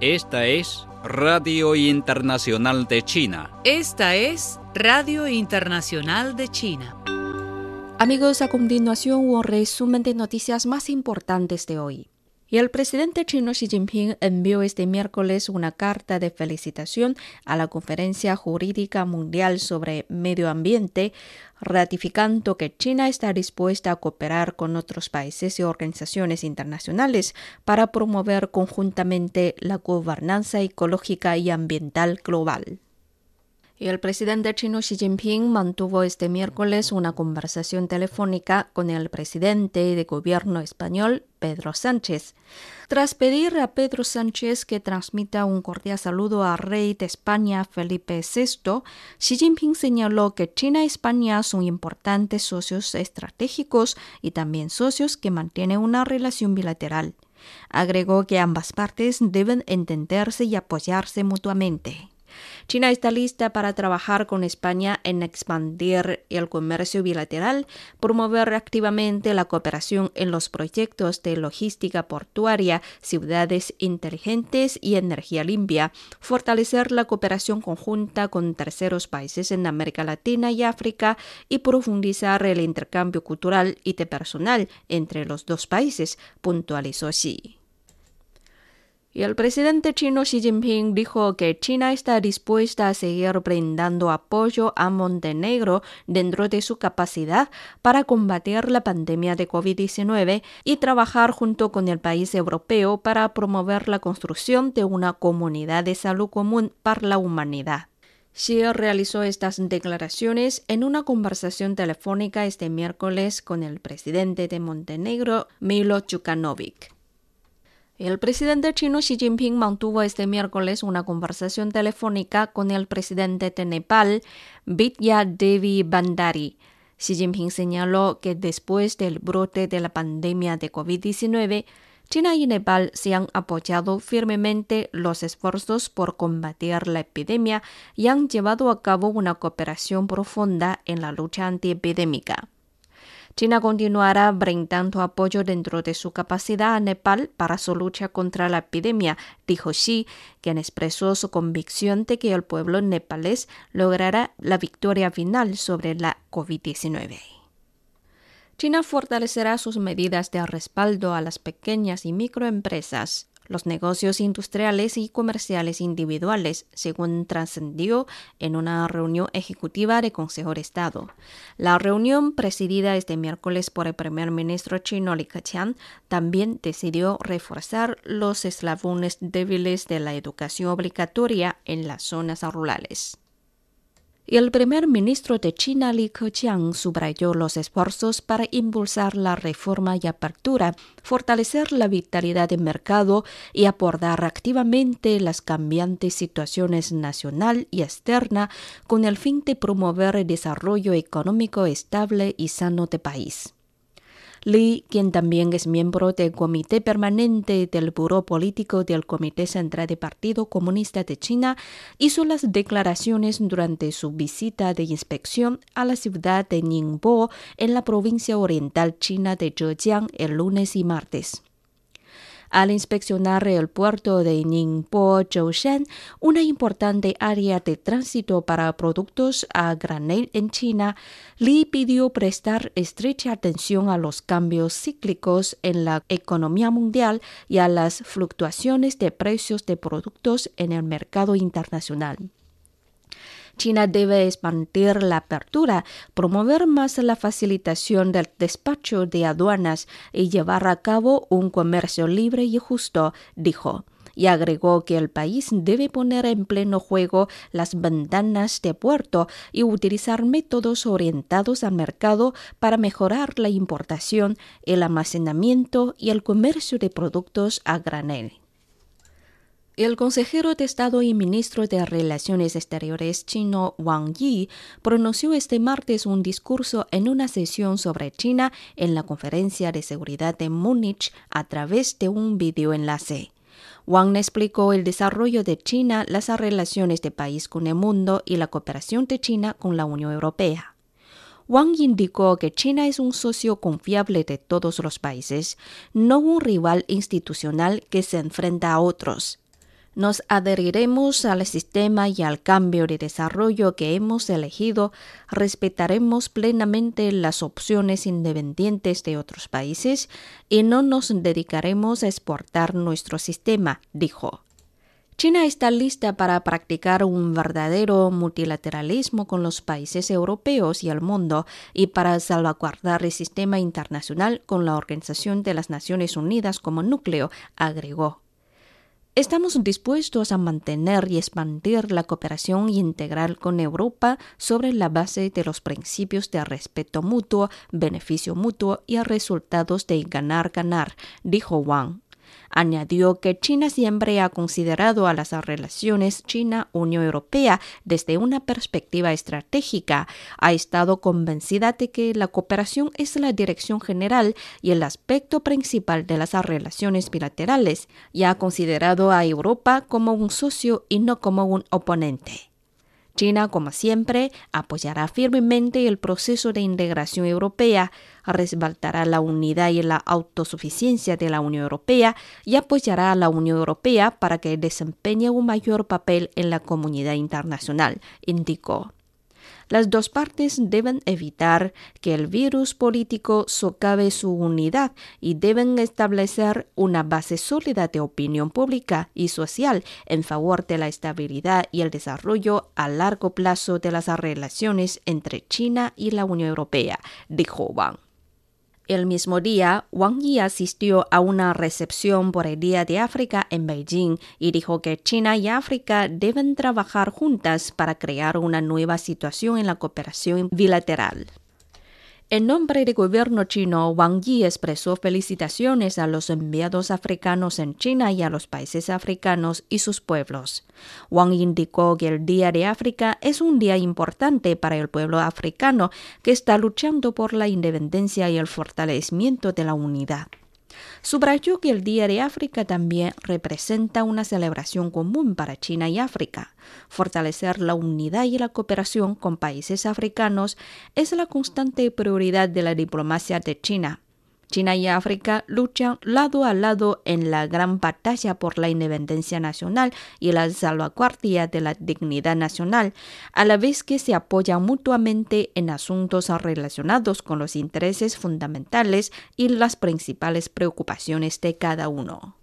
Esta es Radio Internacional de China. Esta es Radio Internacional de China. Amigos, a continuación un resumen de noticias más importantes de hoy. Y el presidente chino Xi Jinping envió este miércoles una carta de felicitación a la Conferencia Jurídica Mundial sobre Medio Ambiente, ratificando que China está dispuesta a cooperar con otros países y organizaciones internacionales para promover conjuntamente la gobernanza ecológica y ambiental global. Y el presidente chino Xi Jinping mantuvo este miércoles una conversación telefónica con el presidente de gobierno español, Pedro Sánchez. Tras pedir a Pedro Sánchez que transmita un cordial saludo al rey de España, Felipe VI, Xi Jinping señaló que China y España son importantes socios estratégicos y también socios que mantienen una relación bilateral. Agregó que ambas partes deben entenderse y apoyarse mutuamente. China está lista para trabajar con España en expandir el comercio bilateral, promover activamente la cooperación en los proyectos de logística portuaria, ciudades inteligentes y energía limpia, fortalecer la cooperación conjunta con terceros países en América Latina y África y profundizar el intercambio cultural y de personal entre los dos países, puntualizó Xi. Y el presidente chino Xi Jinping dijo que China está dispuesta a seguir brindando apoyo a Montenegro dentro de su capacidad para combatir la pandemia de COVID-19 y trabajar junto con el país europeo para promover la construcción de una comunidad de salud común para la humanidad. Xi realizó estas declaraciones en una conversación telefónica este miércoles con el presidente de Montenegro, Milo Djukanovic. El presidente chino Xi Jinping mantuvo este miércoles una conversación telefónica con el presidente de Nepal, Vidya Devi Bandari. Xi Jinping señaló que después del brote de la pandemia de COVID-19, China y Nepal se han apoyado firmemente los esfuerzos por combatir la epidemia y han llevado a cabo una cooperación profunda en la lucha antiepidémica. China continuará brindando apoyo dentro de su capacidad a Nepal para su lucha contra la epidemia, dijo Xi, quien expresó su convicción de que el pueblo nepalés logrará la victoria final sobre la COVID-19. China fortalecerá sus medidas de respaldo a las pequeñas y microempresas los negocios industriales y comerciales individuales, según trascendió en una reunión ejecutiva de Consejo de Estado. La reunión, presidida este miércoles por el primer ministro chino Li Keqiang, también decidió reforzar los eslabones débiles de la educación obligatoria en las zonas rurales. Y el primer ministro de China, Li Keqiang, subrayó los esfuerzos para impulsar la reforma y apertura, fortalecer la vitalidad del mercado y abordar activamente las cambiantes situaciones nacional y externa con el fin de promover el desarrollo económico estable y sano del país. Li, quien también es miembro del Comité Permanente del Buró Político del Comité Central del Partido Comunista de China, hizo las declaraciones durante su visita de inspección a la ciudad de Ningbo en la provincia oriental china de Zhejiang el lunes y martes. Al inspeccionar el puerto de Ningbo Zhoushan, una importante área de tránsito para productos a granel en China, Li pidió prestar estrecha atención a los cambios cíclicos en la economía mundial y a las fluctuaciones de precios de productos en el mercado internacional. China debe expandir la apertura, promover más la facilitación del despacho de aduanas y llevar a cabo un comercio libre y justo, dijo. Y agregó que el país debe poner en pleno juego las ventanas de puerto y utilizar métodos orientados al mercado para mejorar la importación, el almacenamiento y el comercio de productos a granel. El consejero de Estado y ministro de Relaciones Exteriores chino Wang Yi pronunció este martes un discurso en una sesión sobre China en la Conferencia de Seguridad de Múnich a través de un videoenlace. Wang explicó el desarrollo de China, las relaciones de país con el mundo y la cooperación de China con la Unión Europea. Wang indicó que China es un socio confiable de todos los países, no un rival institucional que se enfrenta a otros. Nos adheriremos al sistema y al cambio de desarrollo que hemos elegido, respetaremos plenamente las opciones independientes de otros países y no nos dedicaremos a exportar nuestro sistema, dijo. China está lista para practicar un verdadero multilateralismo con los países europeos y el mundo y para salvaguardar el sistema internacional con la Organización de las Naciones Unidas como núcleo, agregó. Estamos dispuestos a mantener y expandir la cooperación integral con Europa sobre la base de los principios de respeto mutuo, beneficio mutuo y resultados de ganar-ganar, dijo Wang. Añadió que China siempre ha considerado a las relaciones China-Unión Europea desde una perspectiva estratégica. Ha estado convencida de que la cooperación es la dirección general y el aspecto principal de las relaciones bilaterales y ha considerado a Europa como un socio y no como un oponente. China, como siempre, apoyará firmemente el proceso de integración europea, respaldará la unidad y la autosuficiencia de la Unión Europea y apoyará a la Unión Europea para que desempeñe un mayor papel en la comunidad internacional, indicó. Las dos partes deben evitar que el virus político socave su unidad y deben establecer una base sólida de opinión pública y social en favor de la estabilidad y el desarrollo a largo plazo de las relaciones entre China y la Unión Europea, dijo Wang. El mismo día, Wang Yi asistió a una recepción por el Día de África en Beijing y dijo que China y África deben trabajar juntas para crear una nueva situación en la cooperación bilateral. En nombre del gobierno chino, Wang Yi expresó felicitaciones a los enviados africanos en China y a los países africanos y sus pueblos. Wang indicó que el Día de África es un día importante para el pueblo africano que está luchando por la independencia y el fortalecimiento de la unidad. Subrayó que el Día de África también representa una celebración común para China y África. Fortalecer la unidad y la cooperación con países africanos es la constante prioridad de la diplomacia de China. China y África luchan lado a lado en la gran batalla por la independencia nacional y la salvaguardia de la dignidad nacional, a la vez que se apoyan mutuamente en asuntos relacionados con los intereses fundamentales y las principales preocupaciones de cada uno.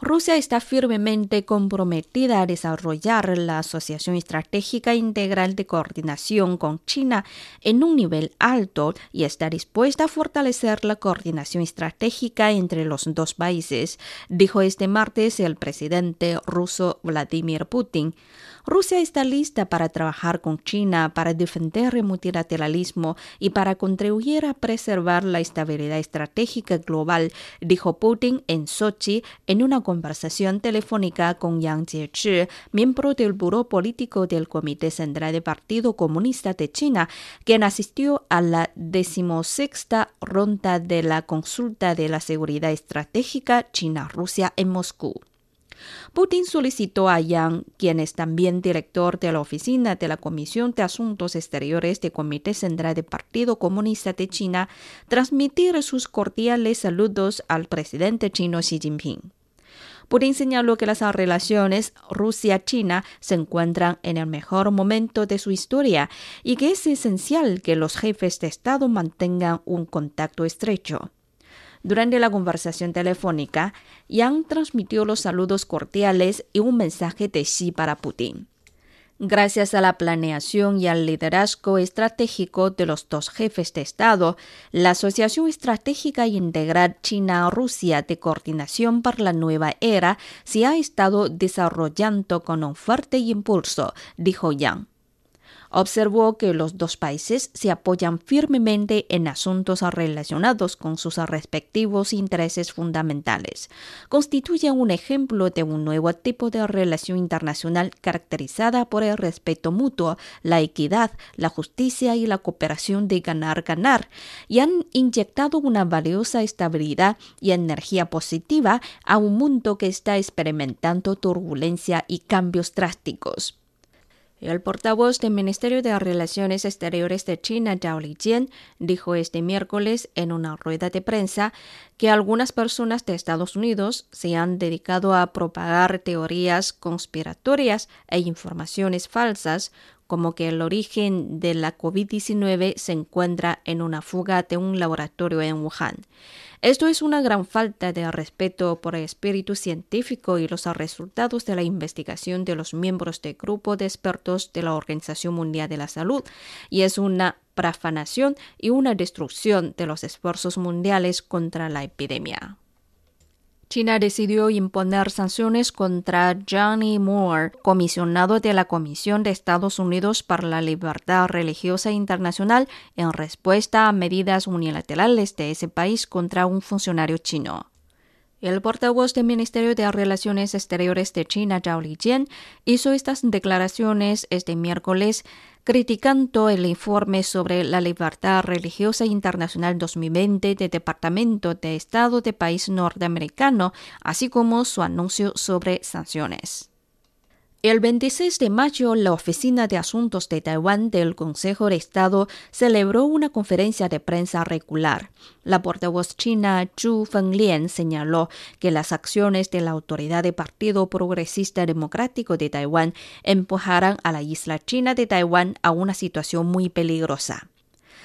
Rusia está firmemente comprometida a desarrollar la Asociación Estratégica Integral de Coordinación con China en un nivel alto y está dispuesta a fortalecer la coordinación estratégica entre los dos países, dijo este martes el presidente ruso Vladimir Putin. Rusia está lista para trabajar con China para defender el multilateralismo y para contribuir a preservar la estabilidad estratégica global, dijo Putin en Sochi en una conversación telefónica con Yang Jiechi, miembro del Buró Político del Comité Central del Partido Comunista de China, quien asistió a la decimosexta ronda de la consulta de la seguridad estratégica China-Rusia en Moscú. Putin solicitó a Yang, quien es también director de la oficina de la Comisión de Asuntos Exteriores del Comité Central del Partido Comunista de China, transmitir sus cordiales saludos al presidente chino Xi Jinping. Putin señaló que las relaciones Rusia-China se encuentran en el mejor momento de su historia y que es esencial que los jefes de Estado mantengan un contacto estrecho. Durante la conversación telefónica, Yang transmitió los saludos cordiales y un mensaje de Xi para Putin. Gracias a la planeación y al liderazgo estratégico de los dos jefes de Estado, la Asociación Estratégica Integral China-Rusia de Coordinación para la Nueva Era se ha estado desarrollando con un fuerte impulso, dijo Yang observó que los dos países se apoyan firmemente en asuntos relacionados con sus respectivos intereses fundamentales. Constituye un ejemplo de un nuevo tipo de relación internacional caracterizada por el respeto mutuo, la equidad, la justicia y la cooperación de ganar-ganar, y han inyectado una valiosa estabilidad y energía positiva a un mundo que está experimentando turbulencia y cambios drásticos. El portavoz del Ministerio de Relaciones Exteriores de China, Zhao Lijian, dijo este miércoles en una rueda de prensa que algunas personas de Estados Unidos se han dedicado a propagar teorías conspiratorias e informaciones falsas como que el origen de la COVID-19 se encuentra en una fuga de un laboratorio en Wuhan. Esto es una gran falta de respeto por el espíritu científico y los resultados de la investigación de los miembros del grupo de expertos de la Organización Mundial de la Salud y es una profanación y una destrucción de los esfuerzos mundiales contra la epidemia. China decidió imponer sanciones contra Johnny Moore, comisionado de la Comisión de Estados Unidos para la Libertad Religiosa Internacional, en respuesta a medidas unilaterales de ese país contra un funcionario chino. El portavoz del Ministerio de Relaciones Exteriores de China, Zhao Lijian, hizo estas declaraciones este miércoles criticando el informe sobre la libertad religiosa internacional 2020 del Departamento de Estado de país norteamericano, así como su anuncio sobre sanciones. El 26 de mayo, la Oficina de Asuntos de Taiwán del Consejo de Estado celebró una conferencia de prensa regular. La portavoz china Zhu Fenglian señaló que las acciones de la autoridad de Partido Progresista Democrático de Taiwán empujarán a la isla china de Taiwán a una situación muy peligrosa.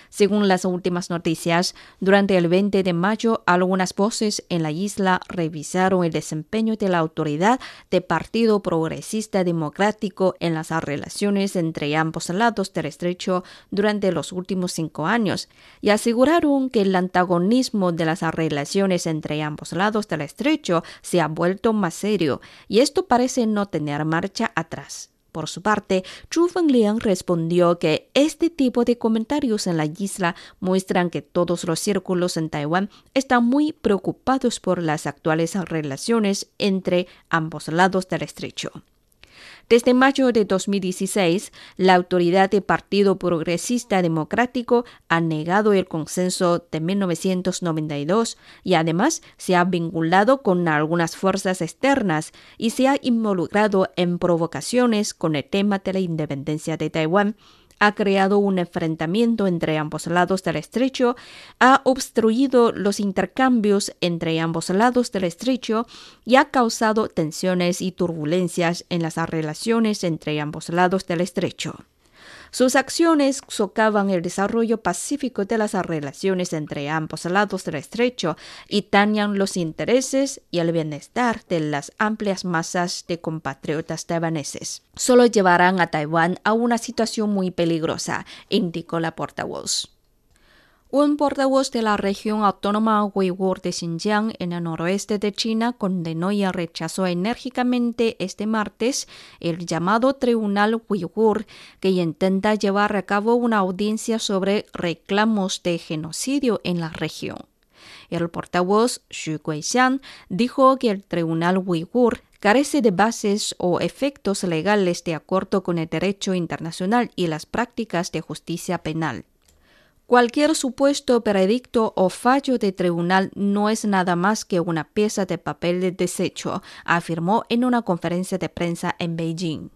Según las últimas noticias, durante el 20 de mayo, algunas voces en la isla revisaron el desempeño de la autoridad del Partido Progresista Democrático en las relaciones entre ambos lados del estrecho durante los últimos cinco años y aseguraron que el antagonismo de las relaciones entre ambos lados del estrecho se ha vuelto más serio y esto parece no tener marcha atrás. Por su parte, Chu Fengliang respondió que este tipo de comentarios en la isla muestran que todos los círculos en Taiwán están muy preocupados por las actuales relaciones entre ambos lados del estrecho. Desde mayo de 2016, la autoridad del Partido Progresista Democrático ha negado el consenso de 1992 y además se ha vinculado con algunas fuerzas externas y se ha involucrado en provocaciones con el tema de la independencia de Taiwán ha creado un enfrentamiento entre ambos lados del estrecho, ha obstruido los intercambios entre ambos lados del estrecho y ha causado tensiones y turbulencias en las relaciones entre ambos lados del estrecho. Sus acciones socavan el desarrollo pacífico de las relaciones entre ambos lados del estrecho y dañan los intereses y el bienestar de las amplias masas de compatriotas taiwaneses. Solo llevarán a Taiwán a una situación muy peligrosa, indicó la portavoz. Un portavoz de la región autónoma Uyghur de Xinjiang en el noroeste de China condenó y rechazó enérgicamente este martes el llamado Tribunal Uyghur que intenta llevar a cabo una audiencia sobre reclamos de genocidio en la región. El portavoz Xu Guixian dijo que el Tribunal Uyghur carece de bases o efectos legales de acuerdo con el derecho internacional y las prácticas de justicia penal. Cualquier supuesto veredicto o fallo de tribunal no es nada más que una pieza de papel de desecho, afirmó en una conferencia de prensa en Beijing.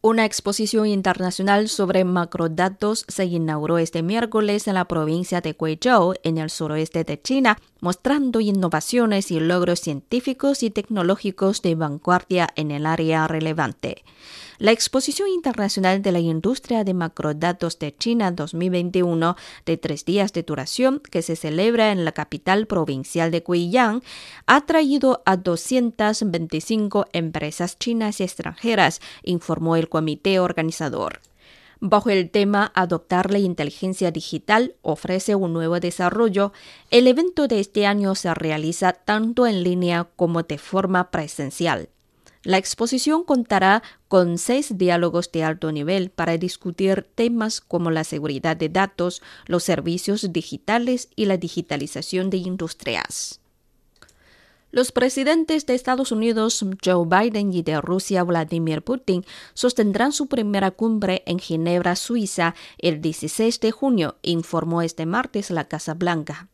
Una exposición internacional sobre macrodatos se inauguró este miércoles en la provincia de Guizhou, en el suroeste de China, mostrando innovaciones y logros científicos y tecnológicos de vanguardia en el área relevante. La Exposición Internacional de la Industria de Macrodatos de China 2021, de tres días de duración, que se celebra en la capital provincial de Guiyang, ha traído a 225 empresas chinas y extranjeras, informó el comité organizador. Bajo el tema Adoptar la inteligencia digital ofrece un nuevo desarrollo, el evento de este año se realiza tanto en línea como de forma presencial. La exposición contará con seis diálogos de alto nivel para discutir temas como la seguridad de datos, los servicios digitales y la digitalización de industrias. Los presidentes de Estados Unidos Joe Biden y de Rusia Vladimir Putin sostendrán su primera cumbre en Ginebra, Suiza, el 16 de junio, informó este martes la Casa Blanca.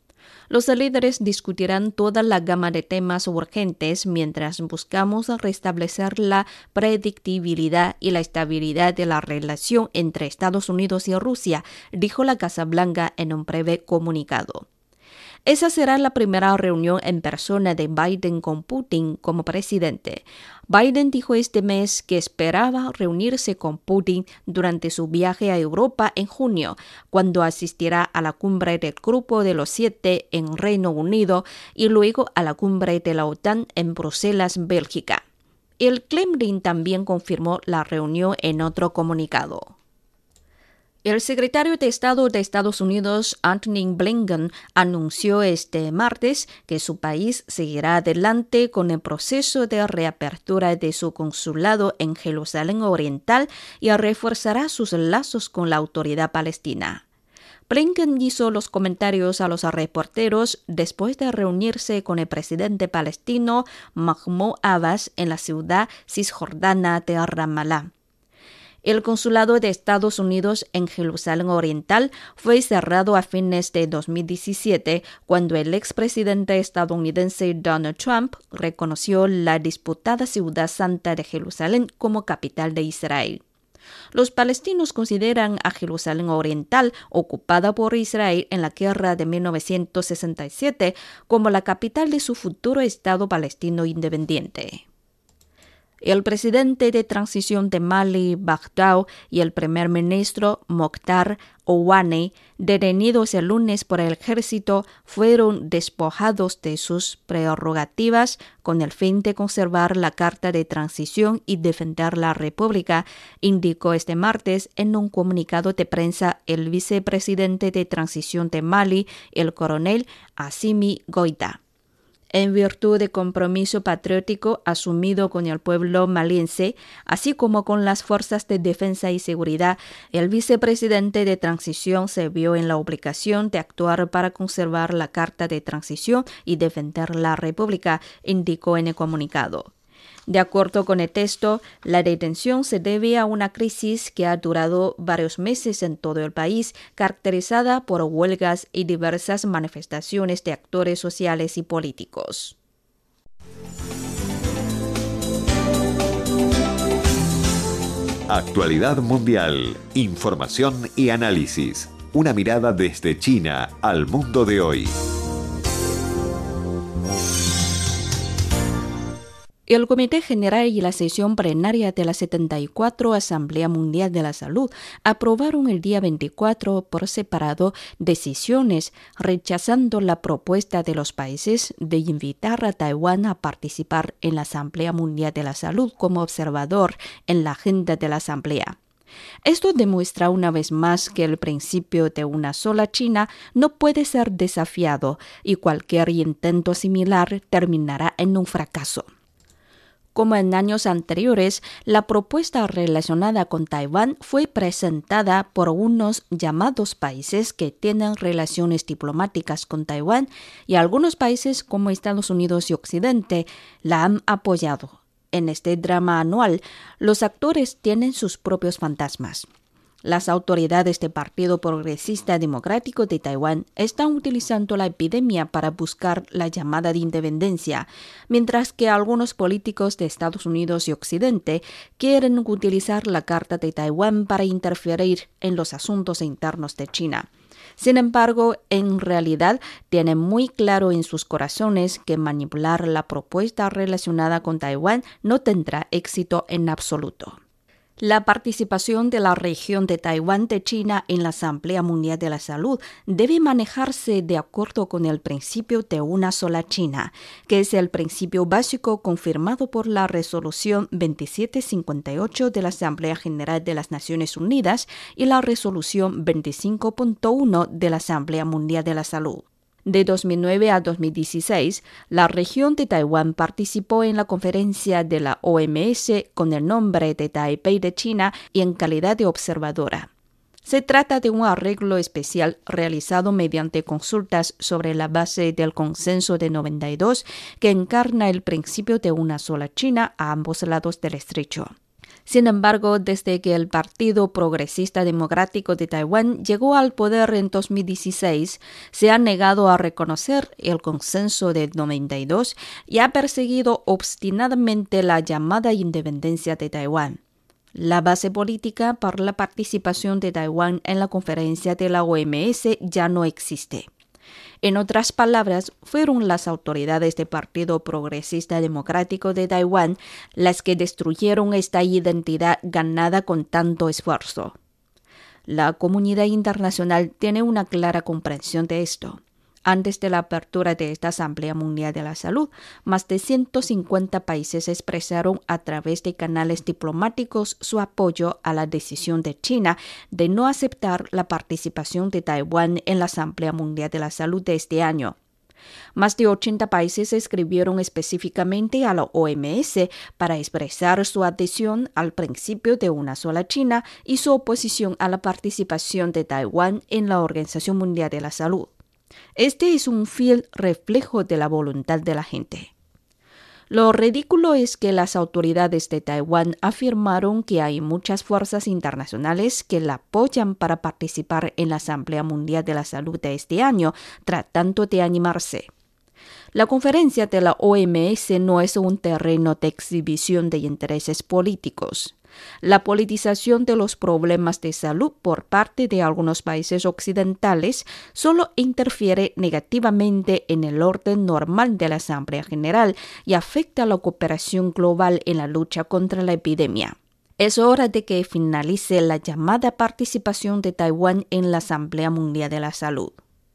Los líderes discutirán toda la gama de temas urgentes mientras buscamos restablecer la predictibilidad y la estabilidad de la relación entre Estados Unidos y Rusia, dijo la Casa Blanca en un breve comunicado. Esa será la primera reunión en persona de Biden con Putin como presidente. Biden dijo este mes que esperaba reunirse con Putin durante su viaje a Europa en junio, cuando asistirá a la cumbre del Grupo de los Siete en Reino Unido y luego a la cumbre de la OTAN en Bruselas, Bélgica. El Kremlin también confirmó la reunión en otro comunicado. El secretario de Estado de Estados Unidos, Anthony Blinken, anunció este martes que su país seguirá adelante con el proceso de reapertura de su consulado en Jerusalén Oriental y reforzará sus lazos con la autoridad palestina. Blinken hizo los comentarios a los reporteros después de reunirse con el presidente palestino Mahmoud Abbas en la ciudad cisjordana de Ramallah. El consulado de Estados Unidos en Jerusalén Oriental fue cerrado a fines de 2017 cuando el expresidente estadounidense Donald Trump reconoció la disputada ciudad santa de Jerusalén como capital de Israel. Los palestinos consideran a Jerusalén Oriental, ocupada por Israel en la guerra de 1967, como la capital de su futuro Estado palestino independiente. El presidente de transición de Mali, Baghdad, y el primer ministro Mokhtar Ouane, detenidos el lunes por el ejército, fueron despojados de sus prerrogativas con el fin de conservar la Carta de Transición y defender la República, indicó este martes en un comunicado de prensa el vicepresidente de transición de Mali, el coronel Assimi Goita en virtud de compromiso patriótico asumido con el pueblo maliense, así como con las fuerzas de defensa y seguridad, el vicepresidente de transición se vio en la obligación de actuar para conservar la Carta de Transición y defender la República, indicó en el comunicado. De acuerdo con el texto, la detención se debe a una crisis que ha durado varios meses en todo el país, caracterizada por huelgas y diversas manifestaciones de actores sociales y políticos. Actualidad Mundial, Información y Análisis. Una mirada desde China al mundo de hoy. El Comité General y la sesión plenaria de la 74 Asamblea Mundial de la Salud aprobaron el día 24 por separado decisiones rechazando la propuesta de los países de invitar a Taiwán a participar en la Asamblea Mundial de la Salud como observador en la agenda de la Asamblea. Esto demuestra una vez más que el principio de una sola China no puede ser desafiado y cualquier intento similar terminará en un fracaso. Como en años anteriores, la propuesta relacionada con Taiwán fue presentada por unos llamados países que tienen relaciones diplomáticas con Taiwán y algunos países como Estados Unidos y Occidente la han apoyado. En este drama anual, los actores tienen sus propios fantasmas. Las autoridades del Partido Progresista Democrático de Taiwán están utilizando la epidemia para buscar la llamada de independencia, mientras que algunos políticos de Estados Unidos y Occidente quieren utilizar la Carta de Taiwán para interferir en los asuntos internos de China. Sin embargo, en realidad tienen muy claro en sus corazones que manipular la propuesta relacionada con Taiwán no tendrá éxito en absoluto. La participación de la región de Taiwán de China en la Asamblea Mundial de la Salud debe manejarse de acuerdo con el principio de una sola China, que es el principio básico confirmado por la Resolución 2758 de la Asamblea General de las Naciones Unidas y la Resolución 25.1 de la Asamblea Mundial de la Salud. De 2009 a 2016, la región de Taiwán participó en la conferencia de la OMS con el nombre de Taipei de China y en calidad de observadora. Se trata de un arreglo especial realizado mediante consultas sobre la base del consenso de 92 que encarna el principio de una sola China a ambos lados del estrecho. Sin embargo, desde que el Partido Progresista Democrático de Taiwán llegó al poder en 2016, se ha negado a reconocer el consenso de 92 y ha perseguido obstinadamente la llamada independencia de Taiwán. La base política para la participación de Taiwán en la conferencia de la OMS ya no existe. En otras palabras, fueron las autoridades del Partido Progresista Democrático de Taiwán las que destruyeron esta identidad ganada con tanto esfuerzo. La comunidad internacional tiene una clara comprensión de esto. Antes de la apertura de esta Asamblea Mundial de la Salud, más de 150 países expresaron a través de canales diplomáticos su apoyo a la decisión de China de no aceptar la participación de Taiwán en la Asamblea Mundial de la Salud de este año. Más de 80 países escribieron específicamente a la OMS para expresar su adhesión al principio de una sola China y su oposición a la participación de Taiwán en la Organización Mundial de la Salud. Este es un fiel reflejo de la voluntad de la gente. Lo ridículo es que las autoridades de Taiwán afirmaron que hay muchas fuerzas internacionales que la apoyan para participar en la Asamblea Mundial de la Salud de este año, tratando de animarse. La conferencia de la OMS no es un terreno de exhibición de intereses políticos. La politización de los problemas de salud por parte de algunos países occidentales solo interfiere negativamente en el orden normal de la Asamblea General y afecta la cooperación global en la lucha contra la epidemia. Es hora de que finalice la llamada participación de Taiwán en la Asamblea Mundial de la Salud.